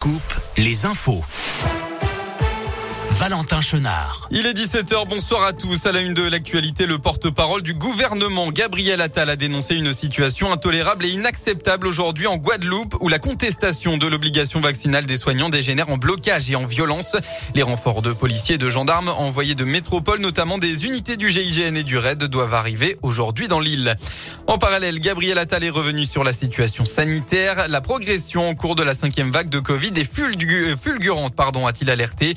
Coupe les infos. Valentin Chenard. Il est 17h, bonsoir à tous. À la une de l'actualité, le porte-parole du gouvernement, Gabriel Attal, a dénoncé une situation intolérable et inacceptable aujourd'hui en Guadeloupe, où la contestation de l'obligation vaccinale des soignants dégénère en blocage et en violence. Les renforts de policiers et de gendarmes envoyés de métropole, notamment des unités du GIGN et du RAID, doivent arriver aujourd'hui dans l'île. En parallèle, Gabriel Attal est revenu sur la situation sanitaire. La progression en cours de la cinquième vague de Covid est fulgurante, pardon, a-t-il alerté.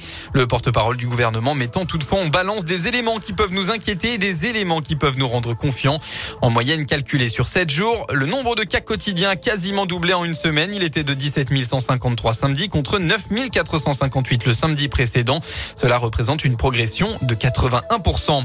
Parole du gouvernement mettant toutefois en balance des éléments qui peuvent nous inquiéter et des éléments qui peuvent nous rendre confiants. En moyenne calculée sur 7 jours, le nombre de cas quotidiens a quasiment doublé en une semaine. Il était de 17 153 samedi contre 9 458 le samedi précédent. Cela représente une progression de 81%.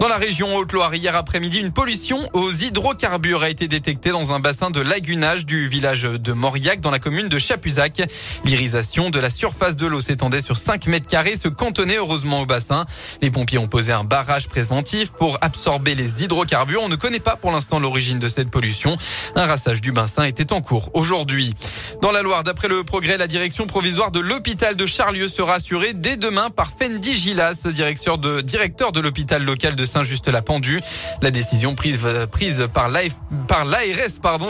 Dans la région Haute-Loire, hier après-midi, une pollution aux hydrocarbures a été détectée dans un bassin de lagunage du village de Mauriac dans la commune de Chapuzac. L'irisation de la surface de l'eau s'étendait sur 5 mètres carrés. Ce cantonné heureusement au bassin. Les pompiers ont posé un barrage préventif pour absorber les hydrocarbures. On ne connaît pas pour l'instant l'origine de cette pollution. Un rassage du bassin était en cours aujourd'hui. Dans la Loire, d'après le progrès, la direction provisoire de l'hôpital de Charlieu sera assurée dès demain par Fendi Gilas, directeur de, directeur de l'hôpital local de Saint-Just-la-Pendue. La décision prise, prise par l'ARS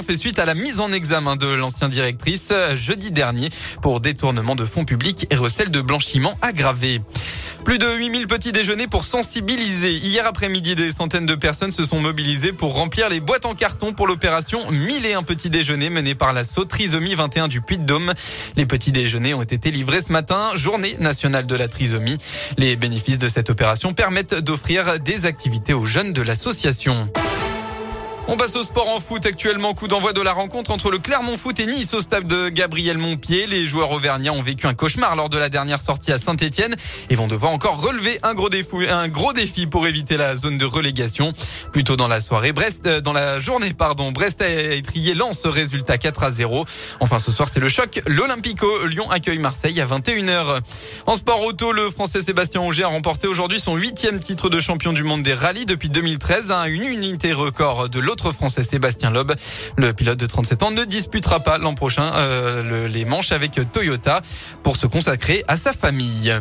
fait suite à la mise en examen de l'ancienne directrice jeudi dernier pour détournement de fonds publics et recel de blanchiment aggravé. Plus de 8000 petits déjeuners pour sensibiliser. Hier après-midi, des centaines de personnes se sont mobilisées pour remplir les boîtes en carton pour l'opération 1001 petits déjeuners menée par la Trisomie 21 du Puy-de-Dôme. Les petits déjeuners ont été livrés ce matin, journée nationale de la trisomie. Les bénéfices de cette opération permettent d'offrir des activités aux jeunes de l'association. On passe au sport en foot actuellement. Coup d'envoi de la rencontre entre le Clermont Foot et Nice au stade de Gabriel Montpied. Les joueurs auvergnats ont vécu un cauchemar lors de la dernière sortie à Saint-Etienne et vont devoir encore relever un gros défi, un gros défi pour éviter la zone de relégation. Plus tôt dans la soirée, Brest, euh, dans la journée, pardon, Brest a étrié lance résultat 4 à 0. Enfin, ce soir, c'est le choc. L'Olympico Lyon accueille Marseille à 21h. En sport auto, le français Sébastien Auger a remporté aujourd'hui son huitième titre de champion du monde des rallyes depuis 2013 à une unité record de français Sébastien Loeb. Le pilote de 37 ans ne disputera pas l'an prochain euh, les manches avec Toyota pour se consacrer à sa famille.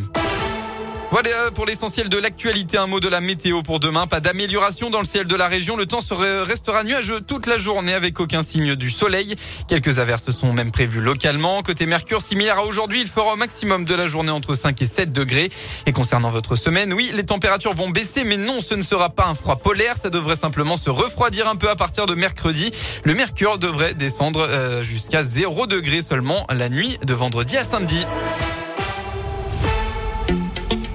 Voilà pour l'essentiel de l'actualité. Un mot de la météo pour demain. Pas d'amélioration dans le ciel de la région. Le temps restera nuageux toute la journée avec aucun signe du soleil. Quelques averses sont même prévues localement. Côté Mercure, similaire à aujourd'hui, il fera au maximum de la journée entre 5 et 7 degrés. Et concernant votre semaine, oui, les températures vont baisser, mais non, ce ne sera pas un froid polaire. Ça devrait simplement se refroidir un peu à partir de mercredi. Le Mercure devrait descendre euh, jusqu'à 0 degrés seulement la nuit de vendredi à samedi.